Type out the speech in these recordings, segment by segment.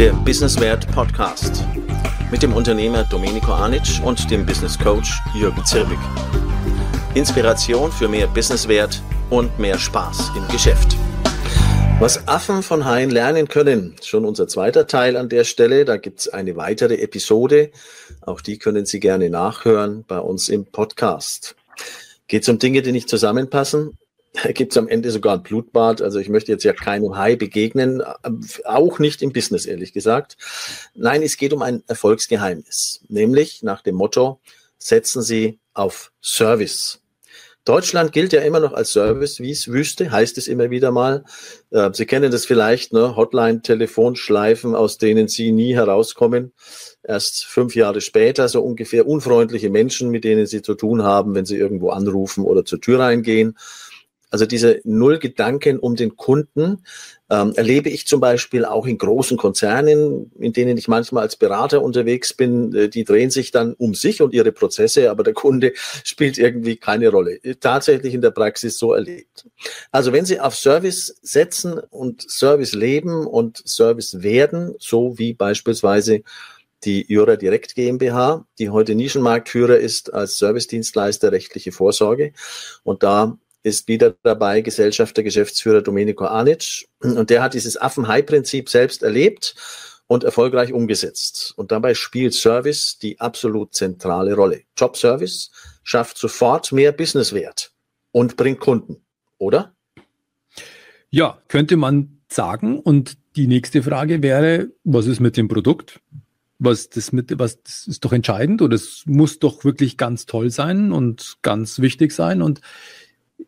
der Businesswert Podcast mit dem Unternehmer Domenico Anic und dem Business Coach Jürgen Zirbig. Inspiration für mehr Businesswert und mehr Spaß im Geschäft. Was Affen von Haien lernen können, schon unser zweiter Teil an der Stelle. Da gibt es eine weitere Episode. Auch die können Sie gerne nachhören bei uns im Podcast. Geht es um Dinge, die nicht zusammenpassen? Gibt es am Ende sogar ein Blutbad. Also ich möchte jetzt ja keinem Hai begegnen, auch nicht im Business, ehrlich gesagt. Nein, es geht um ein Erfolgsgeheimnis, nämlich nach dem Motto, setzen Sie auf Service. Deutschland gilt ja immer noch als Service-Wüste, heißt es immer wieder mal. Äh, Sie kennen das vielleicht, ne? Hotline-Telefonschleifen, aus denen Sie nie herauskommen. Erst fünf Jahre später so ungefähr unfreundliche Menschen, mit denen Sie zu tun haben, wenn Sie irgendwo anrufen oder zur Tür reingehen. Also diese Null Gedanken um den Kunden ähm, erlebe ich zum Beispiel auch in großen Konzernen, in denen ich manchmal als Berater unterwegs bin. Äh, die drehen sich dann um sich und ihre Prozesse, aber der Kunde spielt irgendwie keine Rolle. Tatsächlich in der Praxis so erlebt. Also wenn Sie auf Service setzen und Service leben und Service werden, so wie beispielsweise die Jura Direkt GmbH, die heute Nischenmarktführer ist als Servicedienstleister rechtliche Vorsorge. Und da ist wieder dabei Gesellschafter, Geschäftsführer Domenico Anic. Und der hat dieses Affen-Hai-Prinzip selbst erlebt und erfolgreich umgesetzt. Und dabei spielt Service die absolut zentrale Rolle. Job-Service schafft sofort mehr Businesswert und bringt Kunden, oder? Ja, könnte man sagen. Und die nächste Frage wäre, was ist mit dem Produkt? Was das mit, was das ist doch entscheidend oder es muss doch wirklich ganz toll sein und ganz wichtig sein. Und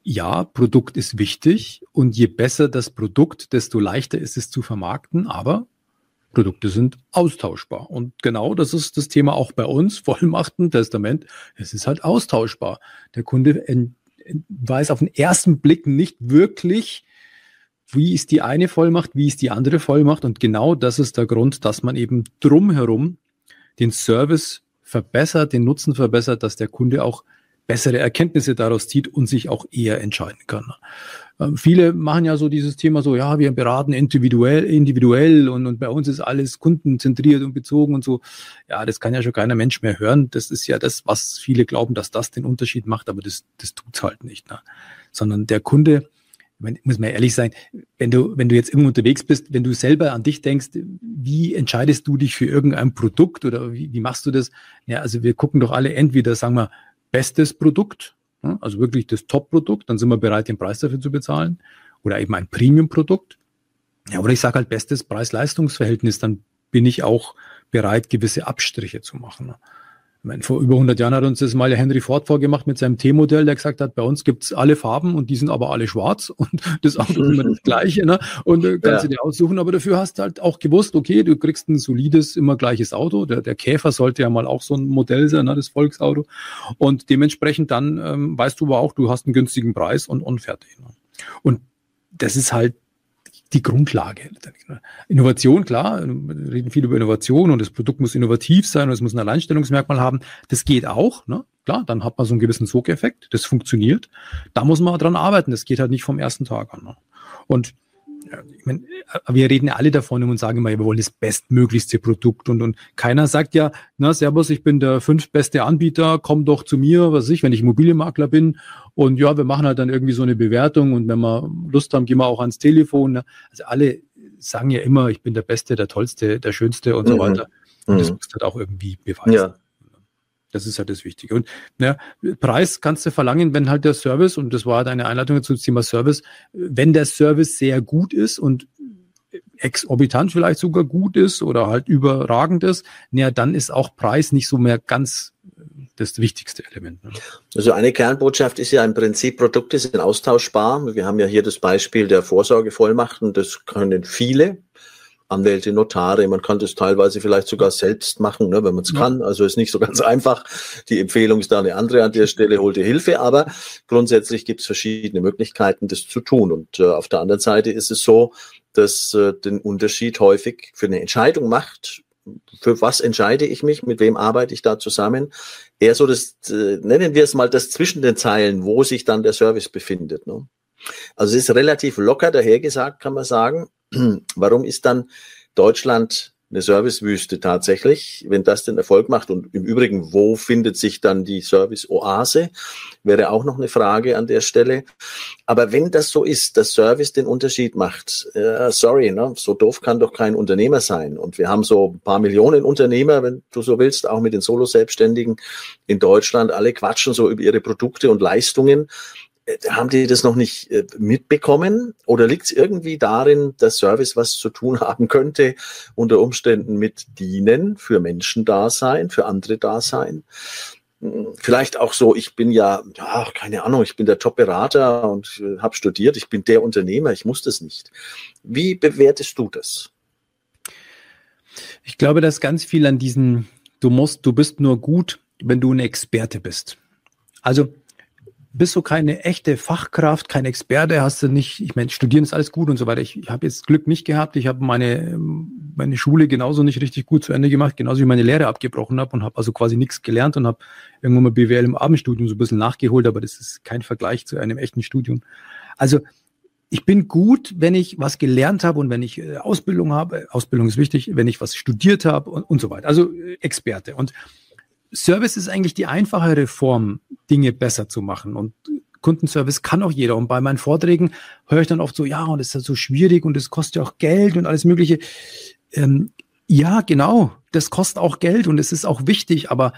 ja, Produkt ist wichtig und je besser das Produkt, desto leichter ist es zu vermarkten, aber Produkte sind austauschbar. Und genau das ist das Thema auch bei uns, Vollmachten, Testament. Es ist halt austauschbar. Der Kunde weiß auf den ersten Blick nicht wirklich, wie ist die eine Vollmacht, wie ist die andere Vollmacht. Und genau das ist der Grund, dass man eben drumherum den Service verbessert, den Nutzen verbessert, dass der Kunde auch bessere Erkenntnisse daraus zieht und sich auch eher entscheiden kann. Ähm, viele machen ja so dieses Thema so, ja, wir beraten individuell, individuell und, und bei uns ist alles kundenzentriert und bezogen und so. Ja, das kann ja schon keiner Mensch mehr hören. Das ist ja das, was viele glauben, dass das den Unterschied macht, aber das, das tut's halt nicht. Ne? Sondern der Kunde, muss man ehrlich sein, wenn du, wenn du jetzt irgendwo unterwegs bist, wenn du selber an dich denkst, wie entscheidest du dich für irgendein Produkt oder wie, wie machst du das? Ja, also wir gucken doch alle entweder, sagen wir, bestes Produkt, also wirklich das Top-Produkt, dann sind wir bereit, den Preis dafür zu bezahlen. Oder eben ein Premium-Produkt. Ja, oder ich sage halt bestes Preis-Leistungs-Verhältnis, dann bin ich auch bereit, gewisse Abstriche zu machen. Ich meine, vor über 100 Jahren hat uns das mal der Henry Ford vorgemacht mit seinem T-Modell, der gesagt hat, bei uns gibt's alle Farben und die sind aber alle schwarz und das Auto ist immer das gleiche. Ne? Und äh, kannst ja. du dir aussuchen, aber dafür hast du halt auch gewusst, okay, du kriegst ein solides, immer gleiches Auto. Der, der Käfer sollte ja mal auch so ein Modell sein, ne, das Volksauto. Und dementsprechend dann ähm, weißt du aber auch, du hast einen günstigen Preis und, und fertig. Ne? Und das ist halt die Grundlage. Innovation, klar, wir reden viel über Innovation und das Produkt muss innovativ sein und es muss ein Alleinstellungsmerkmal haben. Das geht auch, ne? Klar, dann hat man so einen gewissen Sogeffekt, das funktioniert. Da muss man dran arbeiten, das geht halt nicht vom ersten Tag an. Ne? Und ich meine, wir reden ja alle davon und sagen immer, wir wollen das bestmöglichste Produkt und, und keiner sagt ja, na, Servus, ich bin der fünftbeste Anbieter, komm doch zu mir, was ich, wenn ich Immobilienmakler bin und ja, wir machen halt dann irgendwie so eine Bewertung und wenn wir Lust haben, gehen wir auch ans Telefon. Ne? Also alle sagen ja immer, ich bin der Beste, der Tollste, der Schönste und mhm. so weiter. Und das mhm. muss halt auch irgendwie beweisen. Ja. Das ist halt das Wichtige. Und ja, Preis kannst du verlangen, wenn halt der Service, und das war halt eine Einleitung zum Thema Service, wenn der Service sehr gut ist und exorbitant vielleicht sogar gut ist oder halt überragend ist, naja, dann ist auch Preis nicht so mehr ganz das wichtigste Element. Ne? Also eine Kernbotschaft ist ja im Prinzip, Produkte sind austauschbar. Wir haben ja hier das Beispiel der Vorsorgevollmachten, das können viele Anwälte, Notare. Man kann das teilweise vielleicht sogar selbst machen, ne, wenn man es ja. kann. Also ist nicht so ganz einfach. Die Empfehlung ist da eine andere an der Stelle, hol dir Hilfe. Aber grundsätzlich gibt es verschiedene Möglichkeiten, das zu tun. Und äh, auf der anderen Seite ist es so, dass äh, den Unterschied häufig für eine Entscheidung macht, für was entscheide ich mich, mit wem arbeite ich da zusammen, eher so das, äh, nennen wir es mal das zwischen den Zeilen, wo sich dann der Service befindet. Ne? Also es ist relativ locker dahergesagt, kann man sagen. Warum ist dann Deutschland eine Servicewüste tatsächlich. Wenn das den Erfolg macht und im Übrigen, wo findet sich dann die Service-Oase, wäre auch noch eine Frage an der Stelle. Aber wenn das so ist, dass Service den Unterschied macht, äh, sorry, ne, so doof kann doch kein Unternehmer sein. Und wir haben so ein paar Millionen Unternehmer, wenn du so willst, auch mit den Solo-Selbstständigen in Deutschland. Alle quatschen so über ihre Produkte und Leistungen. Äh, haben die das noch nicht äh, mitbekommen? Oder liegt es irgendwie darin, dass Service was zu tun haben könnte, unter Umständen mit Dienen, für Menschen da sein, für andere da sein? Hm, vielleicht auch so, ich bin ja, ja, keine Ahnung, ich bin der Top-Berater und äh, habe studiert, ich bin der Unternehmer, ich muss das nicht. Wie bewertest du das? Ich glaube, dass ganz viel an diesen, du musst, du bist nur gut, wenn du ein Experte bist. Also bist du keine echte Fachkraft, kein Experte, hast du nicht, ich meine, studieren ist alles gut und so weiter. Ich, ich habe jetzt Glück nicht gehabt. Ich habe meine, meine Schule genauso nicht richtig gut zu Ende gemacht, genauso wie meine Lehre abgebrochen habe und habe also quasi nichts gelernt und habe irgendwann mal BWL im Abendstudium so ein bisschen nachgeholt, aber das ist kein Vergleich zu einem echten Studium. Also ich bin gut, wenn ich was gelernt habe und wenn ich äh, Ausbildung habe. Ausbildung ist wichtig, wenn ich was studiert habe und, und so weiter. Also äh, Experte. Und Service ist eigentlich die einfachere Form, Dinge besser zu machen. Und Kundenservice kann auch jeder. Und bei meinen Vorträgen höre ich dann oft so, ja, und es ist ja so schwierig und es kostet ja auch Geld und alles Mögliche. Ähm, ja, genau, das kostet auch Geld und es ist auch wichtig, aber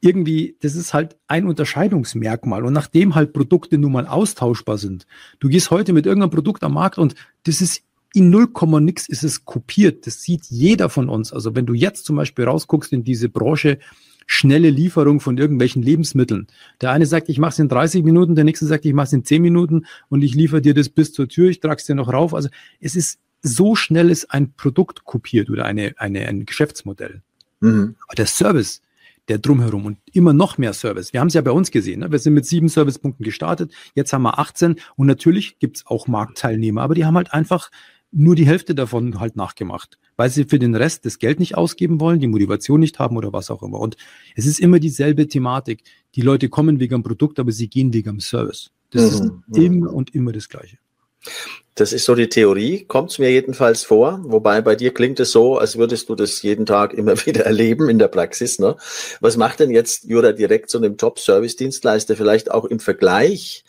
irgendwie, das ist halt ein Unterscheidungsmerkmal. Und nachdem halt Produkte nun mal austauschbar sind, du gehst heute mit irgendeinem Produkt am Markt und das ist in 0, nix ist es kopiert. Das sieht jeder von uns. Also wenn du jetzt zum Beispiel rausguckst in diese Branche, schnelle Lieferung von irgendwelchen Lebensmitteln. Der eine sagt, ich mache es in 30 Minuten, der nächste sagt, ich mache es in 10 Minuten und ich liefere dir das bis zur Tür, ich trage es dir noch rauf. Also es ist so schnell ist ein Produkt kopiert oder eine, eine, ein Geschäftsmodell. Mhm. Aber der Service, der drumherum und immer noch mehr Service. Wir haben es ja bei uns gesehen. Ne? Wir sind mit sieben Servicepunkten gestartet, jetzt haben wir 18 und natürlich gibt es auch Marktteilnehmer, aber die haben halt einfach nur die Hälfte davon halt nachgemacht, weil sie für den Rest das Geld nicht ausgeben wollen, die Motivation nicht haben oder was auch immer. Und es ist immer dieselbe Thematik. Die Leute kommen wegen dem Produkt, aber sie gehen wegen dem Service. Das mhm. ist mhm. immer und immer das Gleiche. Das ist so die Theorie, kommt es mir jedenfalls vor. Wobei bei dir klingt es so, als würdest du das jeden Tag immer wieder erleben in der Praxis. Ne? Was macht denn jetzt Jura direkt so einem Top-Service-Dienstleister vielleicht auch im Vergleich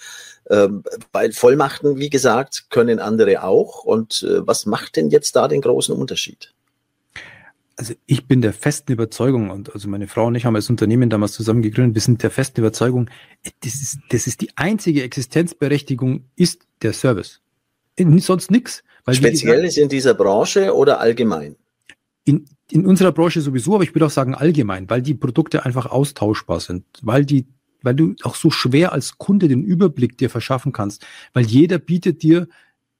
ähm, weil Vollmachten, wie gesagt, können andere auch. Und äh, was macht denn jetzt da den großen Unterschied? Also ich bin der festen Überzeugung, und also meine Frau und ich haben das Unternehmen damals zusammen gegründet, wir sind der festen Überzeugung, das ist, das ist die einzige Existenzberechtigung, ist der Service. Sonst nichts. Speziell ist in dieser Branche oder allgemein? In, in unserer Branche sowieso, aber ich würde auch sagen allgemein, weil die Produkte einfach austauschbar sind, weil die weil du auch so schwer als Kunde den Überblick dir verschaffen kannst, weil jeder bietet dir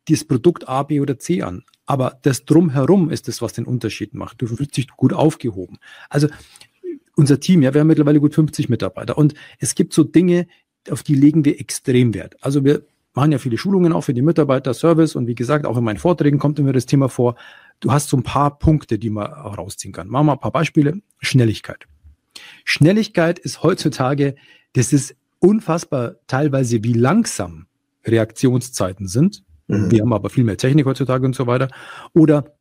das Produkt A, B oder C an. Aber das drumherum ist das, was den Unterschied macht. Du fühlst dich gut aufgehoben. Also unser Team, ja, wir haben mittlerweile gut 50 Mitarbeiter und es gibt so Dinge, auf die legen wir extrem Wert. Also wir machen ja viele Schulungen auch für die Mitarbeiter, Service und wie gesagt, auch in meinen Vorträgen kommt immer das Thema vor. Du hast so ein paar Punkte, die man rausziehen kann. Machen wir ein paar Beispiele. Schnelligkeit. Schnelligkeit ist heutzutage das ist unfassbar teilweise, wie langsam Reaktionszeiten sind. Mhm. Wir haben aber viel mehr Technik heutzutage und so weiter. Oder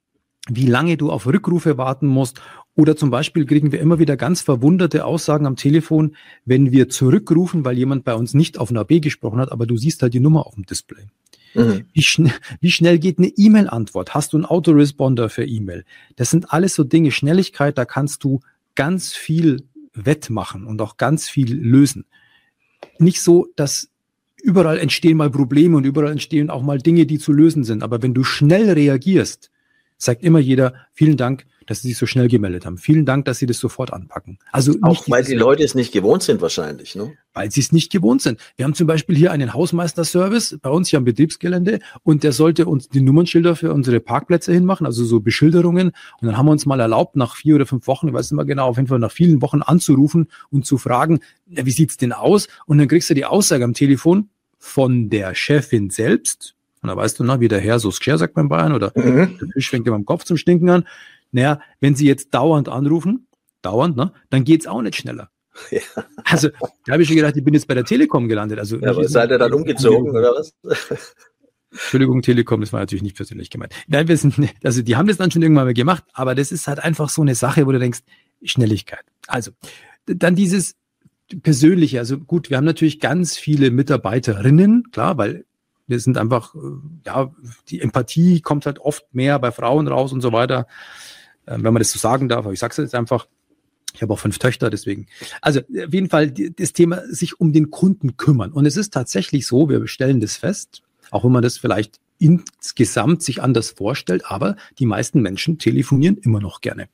wie lange du auf Rückrufe warten musst. Oder zum Beispiel kriegen wir immer wieder ganz verwunderte Aussagen am Telefon, wenn wir zurückrufen, weil jemand bei uns nicht auf einer B gesprochen hat, aber du siehst halt die Nummer auf dem Display. Mhm. Wie, schn wie, schnell geht eine E-Mail-Antwort? Hast du einen Autoresponder für E-Mail? Das sind alles so Dinge, Schnelligkeit, da kannst du ganz viel wettmachen und auch ganz viel lösen. Nicht so, dass überall entstehen mal Probleme und überall entstehen auch mal Dinge, die zu lösen sind. Aber wenn du schnell reagierst, sagt immer jeder, vielen Dank, dass Sie sich so schnell gemeldet haben. Vielen Dank, dass Sie das sofort anpacken. Also auch weil die Leute es nicht gewohnt sind wahrscheinlich, ne? Weil sie es nicht gewohnt sind. Wir haben zum Beispiel hier einen Hausmeister-Service bei uns hier am Betriebsgelände und der sollte uns die Nummernschilder für unsere Parkplätze hinmachen, also so Beschilderungen. Und dann haben wir uns mal erlaubt, nach vier oder fünf Wochen, ich weiß nicht mehr genau, auf jeden Fall nach vielen Wochen anzurufen und zu fragen, ja, wie sieht's denn aus? Und dann kriegst du die Aussage am Telefon von der Chefin selbst, und da weißt du, na, wie der Herr so Scher sagt beim Bayern oder mhm. der Fisch fängt immer am Kopf zum Stinken an. Naja, wenn Sie jetzt dauernd anrufen, dauernd, ne, dann geht's auch nicht schneller. Ja. Also, da habe ich schon gedacht, ich bin jetzt bei der Telekom gelandet. Also, ja, aber seid ihr dann umgezogen oder was? Entschuldigung, Telekom, das war natürlich nicht persönlich gemeint. Nein, wir sind, also die haben das dann schon irgendwann mal gemacht, aber das ist halt einfach so eine Sache, wo du denkst, Schnelligkeit. Also, dann dieses Persönliche, also gut, wir haben natürlich ganz viele Mitarbeiterinnen, klar, weil wir sind einfach, äh, ja, die Empathie kommt halt oft mehr bei Frauen raus und so weiter. Ähm, wenn man das so sagen darf, aber ich sage es jetzt einfach. Ich habe auch fünf Töchter, deswegen. Also auf jeden Fall das Thema sich um den Kunden kümmern. Und es ist tatsächlich so, wir stellen das fest, auch wenn man das vielleicht insgesamt sich anders vorstellt, aber die meisten Menschen telefonieren immer noch gerne.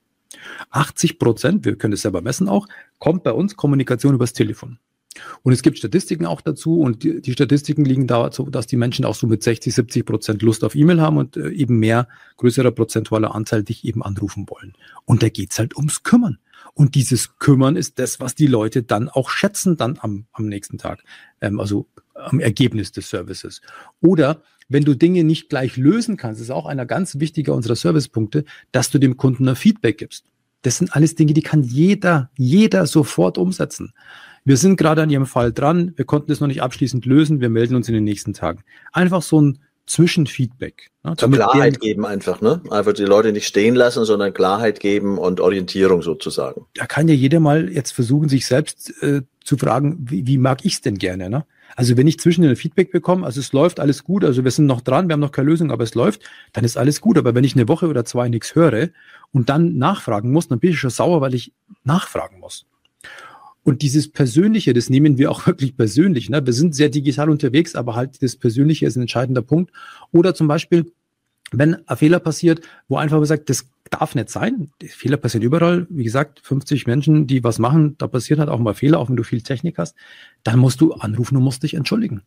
80 Prozent, wir können das selber messen auch, kommt bei uns Kommunikation übers Telefon. Und es gibt Statistiken auch dazu und die, die Statistiken liegen dazu, dass die Menschen auch so mit 60, 70 Prozent Lust auf E-Mail haben und äh, eben mehr, größerer prozentualer Anteil dich eben anrufen wollen. Und da geht's halt ums Kümmern. Und dieses Kümmern ist das, was die Leute dann auch schätzen, dann am, am nächsten Tag, ähm, also am Ergebnis des Services. Oder wenn du Dinge nicht gleich lösen kannst, ist auch einer ganz wichtiger unserer Servicepunkte, dass du dem Kunden ein Feedback gibst. Das sind alles Dinge, die kann jeder, jeder sofort umsetzen. Wir sind gerade an Ihrem Fall dran. Wir konnten es noch nicht abschließend lösen. Wir melden uns in den nächsten Tagen. Einfach so ein Zwischenfeedback. Ne? Zur Klarheit geben einfach, ne? Einfach die Leute nicht stehen lassen, sondern Klarheit geben und Orientierung sozusagen. Da kann ja jeder mal jetzt versuchen, sich selbst äh, zu fragen, wie, wie mag ich es denn gerne, ne? Also wenn ich zwischen ein Feedback bekomme, also es läuft alles gut, also wir sind noch dran, wir haben noch keine Lösung, aber es läuft, dann ist alles gut. Aber wenn ich eine Woche oder zwei nichts höre und dann nachfragen muss, dann bin ich schon sauer, weil ich nachfragen muss. Und dieses Persönliche, das nehmen wir auch wirklich persönlich. Ne? Wir sind sehr digital unterwegs, aber halt das Persönliche ist ein entscheidender Punkt. Oder zum Beispiel, wenn ein Fehler passiert, wo einfach sagt, das darf nicht sein. Die Fehler passieren überall. Wie gesagt, 50 Menschen, die was machen, da passieren halt auch mal Fehler, auch wenn du viel Technik hast. Dann musst du anrufen und musst dich entschuldigen.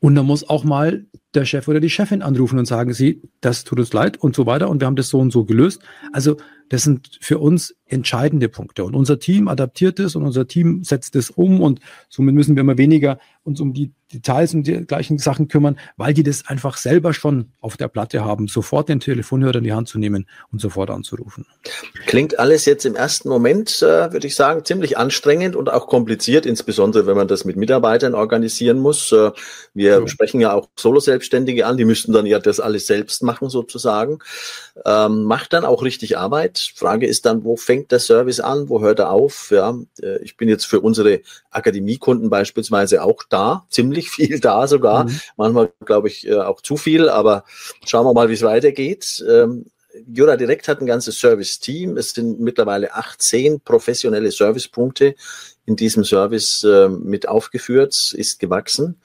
Und dann muss auch mal der Chef oder die Chefin anrufen und sagen, sie, das tut uns leid und so weiter und wir haben das so und so gelöst. Also das sind für uns entscheidende Punkte. Und unser Team adaptiert es und unser Team setzt es um und somit müssen wir immer weniger uns um die Details und die gleichen Sachen kümmern, weil die das einfach selber schon auf der Platte haben, sofort den Telefonhörer in die Hand zu nehmen und sofort anzurufen. Klingt alles jetzt im ersten Moment, äh, würde ich sagen, ziemlich anstrengend und auch kompliziert, insbesondere wenn man das mit Mitarbeitern organisieren muss. Äh, wir ja. sprechen ja auch Solo-Selbstständige an, die müssten dann ja das alles selbst machen sozusagen. Ähm, macht dann auch richtig Arbeit Frage ist dann, wo fängt der Service an, wo hört er auf? Ja, äh, ich bin jetzt für unsere Akademiekunden beispielsweise auch da, ziemlich viel da sogar. Mhm. Manchmal glaube ich äh, auch zu viel, aber schauen wir mal, wie es weitergeht. Ähm, Jura Direkt hat ein ganzes Service-Team. Es sind mittlerweile 18 professionelle Servicepunkte in diesem Service äh, mit aufgeführt, ist gewachsen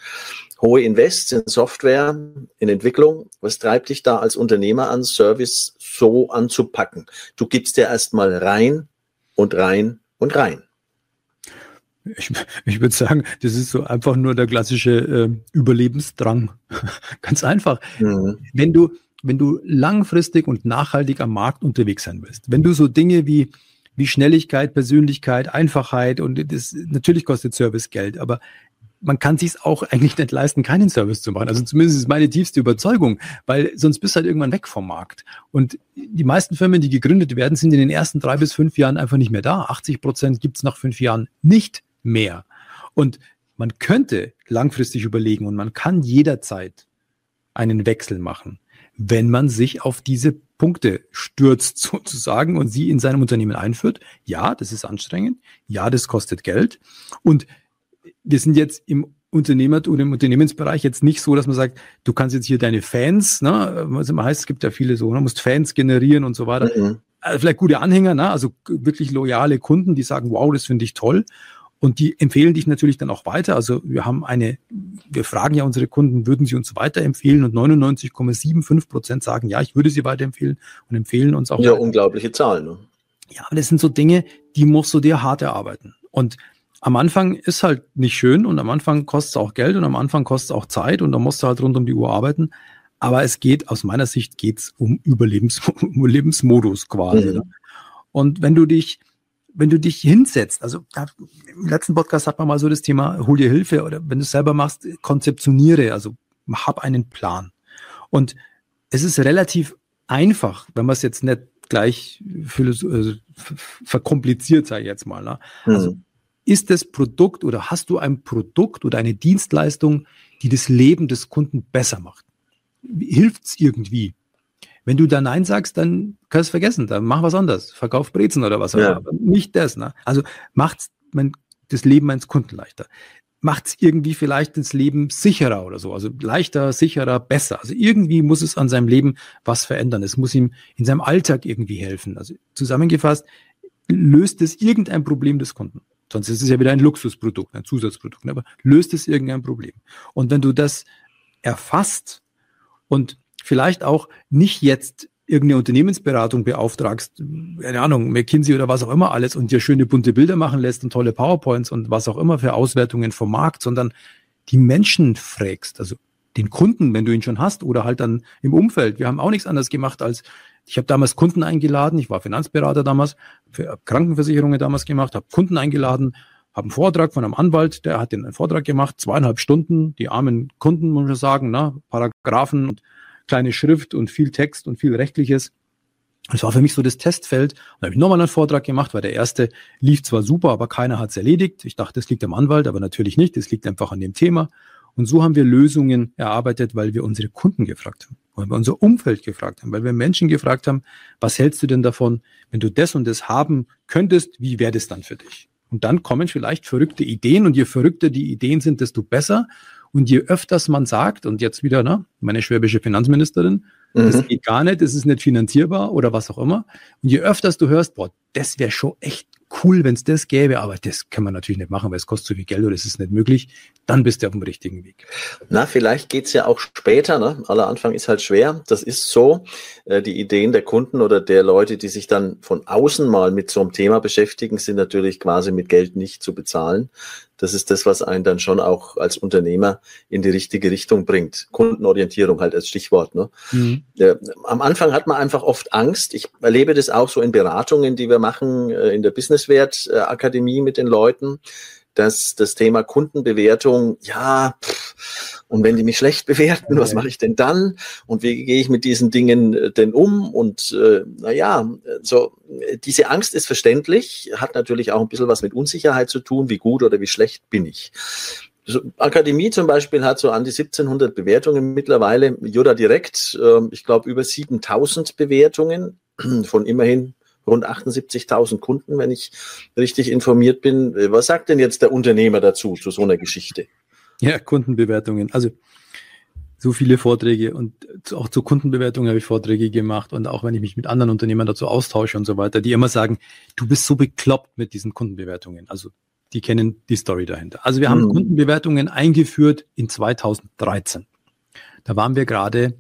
hohe Invests in Software, in Entwicklung. Was treibt dich da als Unternehmer an, Service so anzupacken? Du gibst dir erstmal rein und rein und rein. Ich, ich würde sagen, das ist so einfach nur der klassische äh, Überlebensdrang. Ganz einfach. Mhm. Wenn du, wenn du langfristig und nachhaltig am Markt unterwegs sein willst, wenn du so Dinge wie wie Schnelligkeit, Persönlichkeit, Einfachheit und das natürlich kostet Service Geld, aber man kann sich auch eigentlich nicht leisten, keinen Service zu machen. Also zumindest ist meine tiefste Überzeugung, weil sonst bist du halt irgendwann weg vom Markt. Und die meisten Firmen, die gegründet werden, sind in den ersten drei bis fünf Jahren einfach nicht mehr da. 80 Prozent gibt's nach fünf Jahren nicht mehr. Und man könnte langfristig überlegen und man kann jederzeit einen Wechsel machen, wenn man sich auf diese Punkte stürzt sozusagen und sie in seinem Unternehmen einführt. Ja, das ist anstrengend. Ja, das kostet Geld. Und wir sind jetzt im Unternehmertum oder im Unternehmensbereich jetzt nicht so, dass man sagt, du kannst jetzt hier deine Fans, ne, was immer heißt, es gibt ja viele so, ne, musst Fans generieren und so weiter. Mhm. Also vielleicht gute Anhänger, ne, also wirklich loyale Kunden, die sagen, wow, das finde ich toll. Und die empfehlen dich natürlich dann auch weiter. Also wir haben eine, wir fragen ja unsere Kunden, würden sie uns weiterempfehlen? Und 99,75 Prozent sagen, ja, ich würde sie weiterempfehlen und empfehlen uns auch. Ja, weiter. unglaubliche Zahlen. Ne? Ja, aber das sind so Dinge, die musst du dir hart erarbeiten. Und am Anfang ist halt nicht schön und am Anfang kostet es auch Geld und am Anfang kostet es auch Zeit und da musst du halt rund um die Uhr arbeiten. Aber es geht, aus meiner Sicht geht's um Überlebens Überlebensmodus quasi. Mhm. Ne? Und wenn du dich, wenn du dich hinsetzt, also im letzten Podcast hat man mal so das Thema, hol dir Hilfe oder wenn du es selber machst, konzeptioniere, also hab einen Plan. Und es ist relativ einfach, wenn man es jetzt nicht gleich für, äh, verkompliziert, sage ich jetzt mal. Ne? Also mhm ist das Produkt oder hast du ein Produkt oder eine Dienstleistung, die das Leben des Kunden besser macht? hilft es irgendwie. Wenn du da Nein sagst, dann kannst du es vergessen, dann mach was anderes. Verkauf Brezen oder was auch ja. immer. Nicht das. Ne? Also macht's mein, das Leben meines Kunden leichter. Macht's irgendwie vielleicht das Leben sicherer oder so. Also leichter, sicherer, besser. Also irgendwie muss es an seinem Leben was verändern. Es muss ihm in seinem Alltag irgendwie helfen. Also zusammengefasst, löst es irgendein Problem des Kunden. Sonst ist es ja wieder ein Luxusprodukt, ein Zusatzprodukt. Aber löst es irgendein Problem. Und wenn du das erfasst und vielleicht auch nicht jetzt irgendeine Unternehmensberatung beauftragst, keine Ahnung, McKinsey oder was auch immer alles und dir schöne bunte Bilder machen lässt und tolle PowerPoints und was auch immer für Auswertungen vom Markt, sondern die Menschen fragst, also den Kunden, wenn du ihn schon hast oder halt dann im Umfeld. Wir haben auch nichts anderes gemacht als ich habe damals Kunden eingeladen, ich war Finanzberater damals, für Krankenversicherungen damals gemacht, habe Kunden eingeladen, habe einen Vortrag von einem Anwalt, der hat den Vortrag gemacht, zweieinhalb Stunden, die armen Kunden, muss man sagen, ne, Paragraphen und kleine Schrift und viel Text und viel Rechtliches. Das war für mich so das Testfeld. Dann habe ich nochmal einen Vortrag gemacht, weil der erste lief zwar super, aber keiner hat es erledigt. Ich dachte, das liegt am Anwalt, aber natürlich nicht. Das liegt einfach an dem Thema. Und so haben wir Lösungen erarbeitet, weil wir unsere Kunden gefragt haben, weil wir unser Umfeld gefragt haben, weil wir Menschen gefragt haben, was hältst du denn davon, wenn du das und das haben könntest, wie wäre das dann für dich? Und dann kommen vielleicht verrückte Ideen und je verrückter die Ideen sind, desto besser. Und je öfters man sagt, und jetzt wieder, ne, meine schwäbische Finanzministerin, mhm. das geht gar nicht, das ist nicht finanzierbar oder was auch immer. Und je öfters du hörst, boah, das wäre schon echt cool, wenn es das gäbe, aber das kann man natürlich nicht machen, weil es kostet zu viel Geld oder es ist nicht möglich, dann bist du auf dem richtigen Weg. Na, vielleicht geht's ja auch später, ne? Aller Anfang ist halt schwer. Das ist so. Äh, die Ideen der Kunden oder der Leute, die sich dann von außen mal mit so einem Thema beschäftigen, sind natürlich quasi mit Geld nicht zu bezahlen. Das ist das, was einen dann schon auch als Unternehmer in die richtige Richtung bringt. Kundenorientierung halt als Stichwort. Ne? Mhm. Am Anfang hat man einfach oft Angst. Ich erlebe das auch so in Beratungen, die wir machen äh, in der Businesswert Akademie mit den Leuten dass das Thema Kundenbewertung, ja, pff, und wenn die mich schlecht bewerten, was mache ich denn dann? Und wie gehe ich mit diesen Dingen äh, denn um? Und äh, naja, so diese Angst ist verständlich, hat natürlich auch ein bisschen was mit Unsicherheit zu tun, wie gut oder wie schlecht bin ich. Akademie zum Beispiel hat so an die 1700 Bewertungen mittlerweile, Jura Direkt, äh, ich glaube über 7000 Bewertungen von immerhin rund 78.000 Kunden, wenn ich richtig informiert bin. Was sagt denn jetzt der Unternehmer dazu, zu so einer Geschichte? Ja, Kundenbewertungen. Also so viele Vorträge und auch zu Kundenbewertungen habe ich Vorträge gemacht und auch wenn ich mich mit anderen Unternehmern dazu austausche und so weiter, die immer sagen, du bist so bekloppt mit diesen Kundenbewertungen. Also die kennen die Story dahinter. Also wir haben hm. Kundenbewertungen eingeführt in 2013. Da waren wir gerade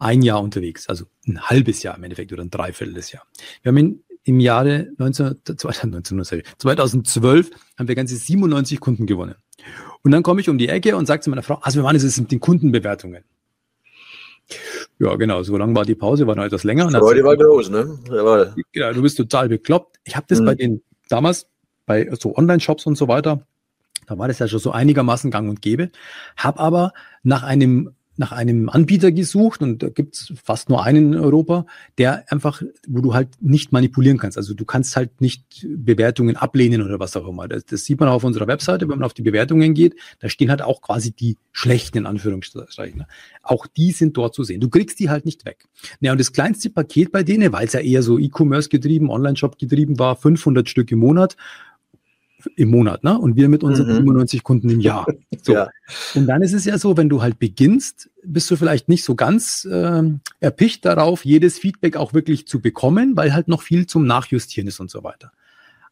ein Jahr unterwegs, also ein halbes Jahr im Endeffekt oder ein Dreivierteljahr. Wir haben in, im Jahre 19, 2012 haben wir ganze 97 Kunden gewonnen. Und dann komme ich um die Ecke und sage zu meiner Frau, also wir waren es mit den Kundenbewertungen. Ja, genau, so lang war die Pause, war noch etwas länger. Die Freude war groß, ne? Jawohl. Ja, du bist total bekloppt. Ich habe das mhm. bei den damals bei so Online-Shops und so weiter, da war das ja schon so einigermaßen gang und gäbe, habe aber nach einem nach einem Anbieter gesucht und da gibt es fast nur einen in Europa, der einfach, wo du halt nicht manipulieren kannst. Also du kannst halt nicht Bewertungen ablehnen oder was auch immer. Das, das sieht man auch auf unserer Webseite, wenn man auf die Bewertungen geht. Da stehen halt auch quasi die schlechten in Anführungsstrichen. Auch die sind dort zu sehen. Du kriegst die halt nicht weg. Ja, und das kleinste Paket bei denen, weil es ja eher so E-Commerce getrieben, Online-Shop getrieben war, 500 Stück im Monat, im Monat, ne? Und wir mit unseren mhm. 95 Kunden im Jahr. So. Ja. Und dann ist es ja so, wenn du halt beginnst, bist du vielleicht nicht so ganz äh, erpicht darauf, jedes Feedback auch wirklich zu bekommen, weil halt noch viel zum Nachjustieren ist und so weiter.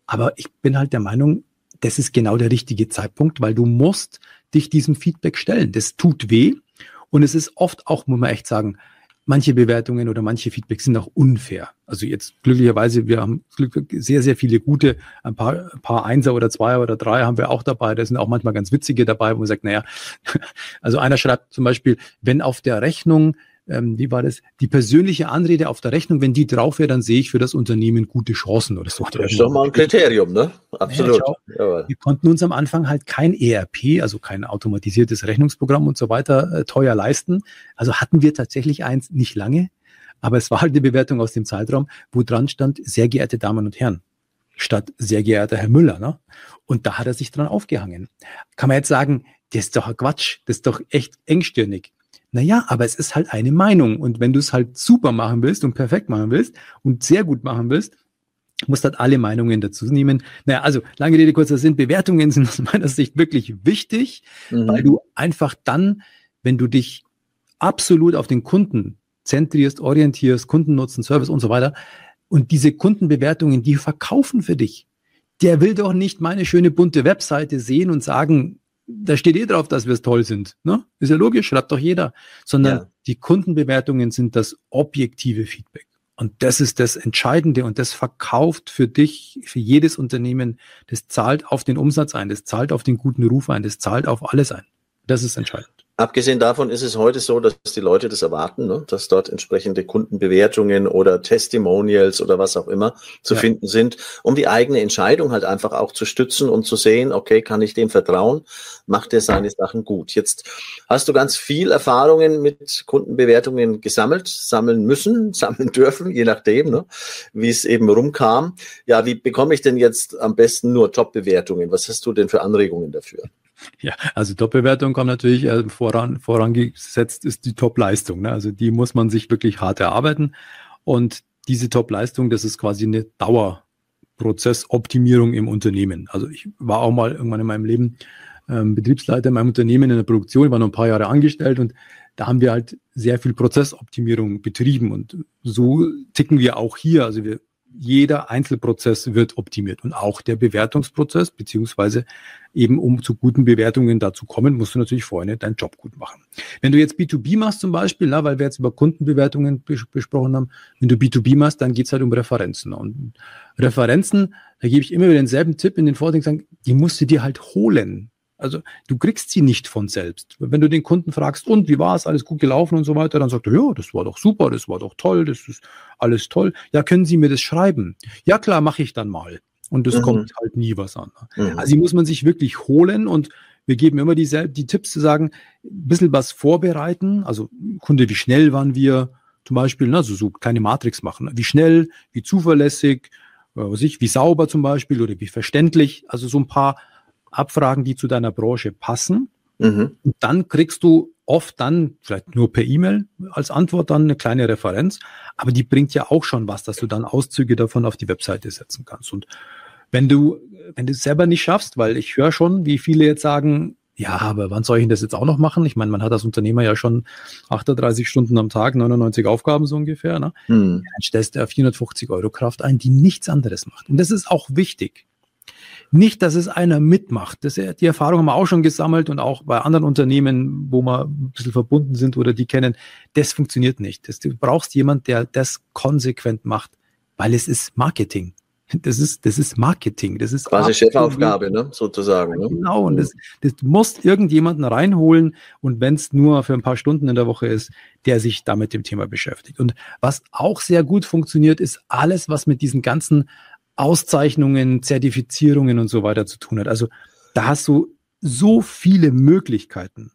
Aber ich bin halt der Meinung, das ist genau der richtige Zeitpunkt, weil du musst dich diesem Feedback stellen. Das tut weh. Und es ist oft auch, muss man echt sagen, manche Bewertungen oder manche Feedbacks sind auch unfair. Also jetzt glücklicherweise, wir haben sehr, sehr viele gute, ein paar, ein paar Einser oder Zweier oder Dreier haben wir auch dabei. Da sind auch manchmal ganz witzige dabei, wo man sagt, naja, also einer schreibt zum Beispiel, wenn auf der Rechnung ähm, wie war das, die persönliche Anrede auf der Rechnung, wenn die drauf wäre, dann sehe ich für das Unternehmen gute Chancen oder so. Das ist doch mal ein Kriterium, ne? Absolut. Ja, wir konnten uns am Anfang halt kein ERP, also kein automatisiertes Rechnungsprogramm und so weiter äh, teuer leisten. Also hatten wir tatsächlich eins nicht lange, aber es war halt eine Bewertung aus dem Zeitraum, wo dran stand, sehr geehrte Damen und Herren statt sehr geehrter Herr Müller. Ne? Und da hat er sich dran aufgehangen. Kann man jetzt sagen, das ist doch Quatsch, das ist doch echt engstirnig. Naja, aber es ist halt eine Meinung. Und wenn du es halt super machen willst und perfekt machen willst und sehr gut machen willst, musst halt alle Meinungen dazu nehmen. Naja, also lange Rede, kurzer Sinn. Bewertungen sind aus meiner Sicht wirklich wichtig, mhm. weil du einfach dann, wenn du dich absolut auf den Kunden zentrierst, orientierst, Kundennutzen, Service und so weiter, und diese Kundenbewertungen, die verkaufen für dich. Der will doch nicht meine schöne bunte Webseite sehen und sagen, da steht eh drauf, dass wir es toll sind. Ne? Ist ja logisch, schreibt doch jeder. Sondern ja. die Kundenbewertungen sind das objektive Feedback. Und das ist das Entscheidende und das verkauft für dich, für jedes Unternehmen, das zahlt auf den Umsatz ein, das zahlt auf den guten Ruf ein, das zahlt auf alles ein. Das ist entscheidend. Abgesehen davon ist es heute so, dass die Leute das erwarten, ne? dass dort entsprechende Kundenbewertungen oder Testimonials oder was auch immer zu ja. finden sind, um die eigene Entscheidung halt einfach auch zu stützen und zu sehen, okay, kann ich dem vertrauen, macht er seine Sachen gut. Jetzt hast du ganz viel Erfahrungen mit Kundenbewertungen gesammelt, sammeln müssen, sammeln dürfen, je nachdem, ne? wie es eben rumkam. Ja, wie bekomme ich denn jetzt am besten nur Top-Bewertungen? Was hast du denn für Anregungen dafür? Ja, also Top-Bewertung kommt natürlich äh, voran, vorangesetzt ist die Top-Leistung. Ne? Also die muss man sich wirklich hart erarbeiten. Und diese Top-Leistung, das ist quasi eine Dauerprozessoptimierung im Unternehmen. Also ich war auch mal irgendwann in meinem Leben ähm, Betriebsleiter in meinem Unternehmen in der Produktion, ich war noch ein paar Jahre angestellt und da haben wir halt sehr viel Prozessoptimierung betrieben und so ticken wir auch hier. Also wir jeder Einzelprozess wird optimiert und auch der Bewertungsprozess, beziehungsweise eben um zu guten Bewertungen dazu kommen, musst du natürlich vorher deinen Job gut machen. Wenn du jetzt B2B machst zum Beispiel, na, weil wir jetzt über Kundenbewertungen bes besprochen haben, wenn du B2B machst, dann geht's halt um Referenzen. Und Referenzen, da gebe ich immer wieder denselben Tipp in den Vorträgen, die musst du dir halt holen. Also du kriegst sie nicht von selbst. Wenn du den Kunden fragst, und wie war es, alles gut gelaufen und so weiter, dann sagt er, ja, das war doch super, das war doch toll, das ist alles toll. Ja, können Sie mir das schreiben? Ja, klar, mache ich dann mal. Und es mhm. kommt halt nie was an. Mhm. Also die muss man sich wirklich holen und wir geben immer die, die Tipps zu sagen, ein bisschen was vorbereiten. Also Kunde, wie schnell waren wir zum Beispiel, ne, also so kleine Matrix machen. Wie schnell, wie zuverlässig, äh, was ich, wie sauber zum Beispiel oder wie verständlich. Also so ein paar Abfragen, die zu deiner Branche passen. Mhm. Und dann kriegst du oft dann, vielleicht nur per E-Mail als Antwort dann eine kleine Referenz, aber die bringt ja auch schon was, dass du dann Auszüge davon auf die Webseite setzen kannst. Und wenn du, wenn du es selber nicht schaffst, weil ich höre schon, wie viele jetzt sagen, ja, aber wann soll ich das jetzt auch noch machen? Ich meine, man hat als Unternehmer ja schon 38 Stunden am Tag, 99 Aufgaben so ungefähr. Ne? Hm. Dann stellst du auf 450 Euro Kraft ein, die nichts anderes macht. Und das ist auch wichtig. Nicht, dass es einer mitmacht. Das, die Erfahrung haben wir auch schon gesammelt und auch bei anderen Unternehmen, wo wir ein bisschen verbunden sind oder die kennen. Das funktioniert nicht. Das, du brauchst jemand, der das konsequent macht, weil es ist Marketing. Das ist, das ist Marketing. Das ist quasi Chefaufgabe, ne? sozusagen. Ne? Genau. Und das, das muss irgendjemanden reinholen. Und wenn es nur für ein paar Stunden in der Woche ist, der sich damit dem Thema beschäftigt. Und was auch sehr gut funktioniert, ist alles, was mit diesen ganzen Auszeichnungen, Zertifizierungen und so weiter zu tun hat. Also da hast du so viele Möglichkeiten.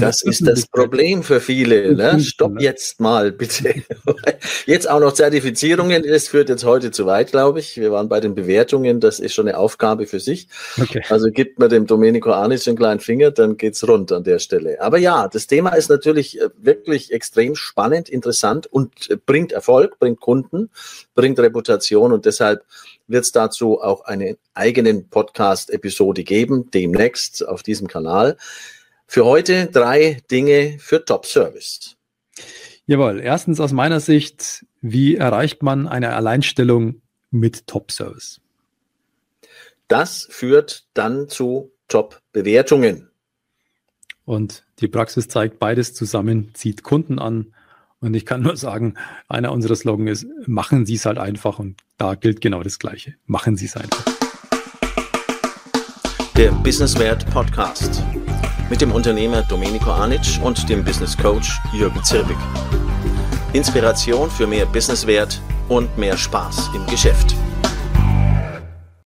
Das ist das Problem für viele. Ne? Stopp ne? jetzt mal, bitte. jetzt auch noch Zertifizierungen. Das führt jetzt heute zu weit, glaube ich. Wir waren bei den Bewertungen. Das ist schon eine Aufgabe für sich. Okay. Also gibt man dem Domenico Arnis einen kleinen Finger, dann geht's rund an der Stelle. Aber ja, das Thema ist natürlich äh, wirklich extrem spannend, interessant und äh, bringt Erfolg, bringt Kunden, bringt Reputation und deshalb wird es dazu auch eine eigenen Podcast-Episode geben, demnächst auf diesem Kanal. Für heute drei Dinge für Top Service. Jawohl, erstens aus meiner Sicht, wie erreicht man eine Alleinstellung mit Top Service? Das führt dann zu Top-Bewertungen. Und die Praxis zeigt, beides zusammen zieht Kunden an und ich kann nur sagen, einer unserer Slogan ist, machen Sie es halt einfach. Und da gilt genau das Gleiche. Machen Sie es einfach. Der Businesswert Podcast mit dem Unternehmer Domenico Anic und dem Business Coach Jürgen Zirbig. Inspiration für mehr Businesswert und mehr Spaß im Geschäft.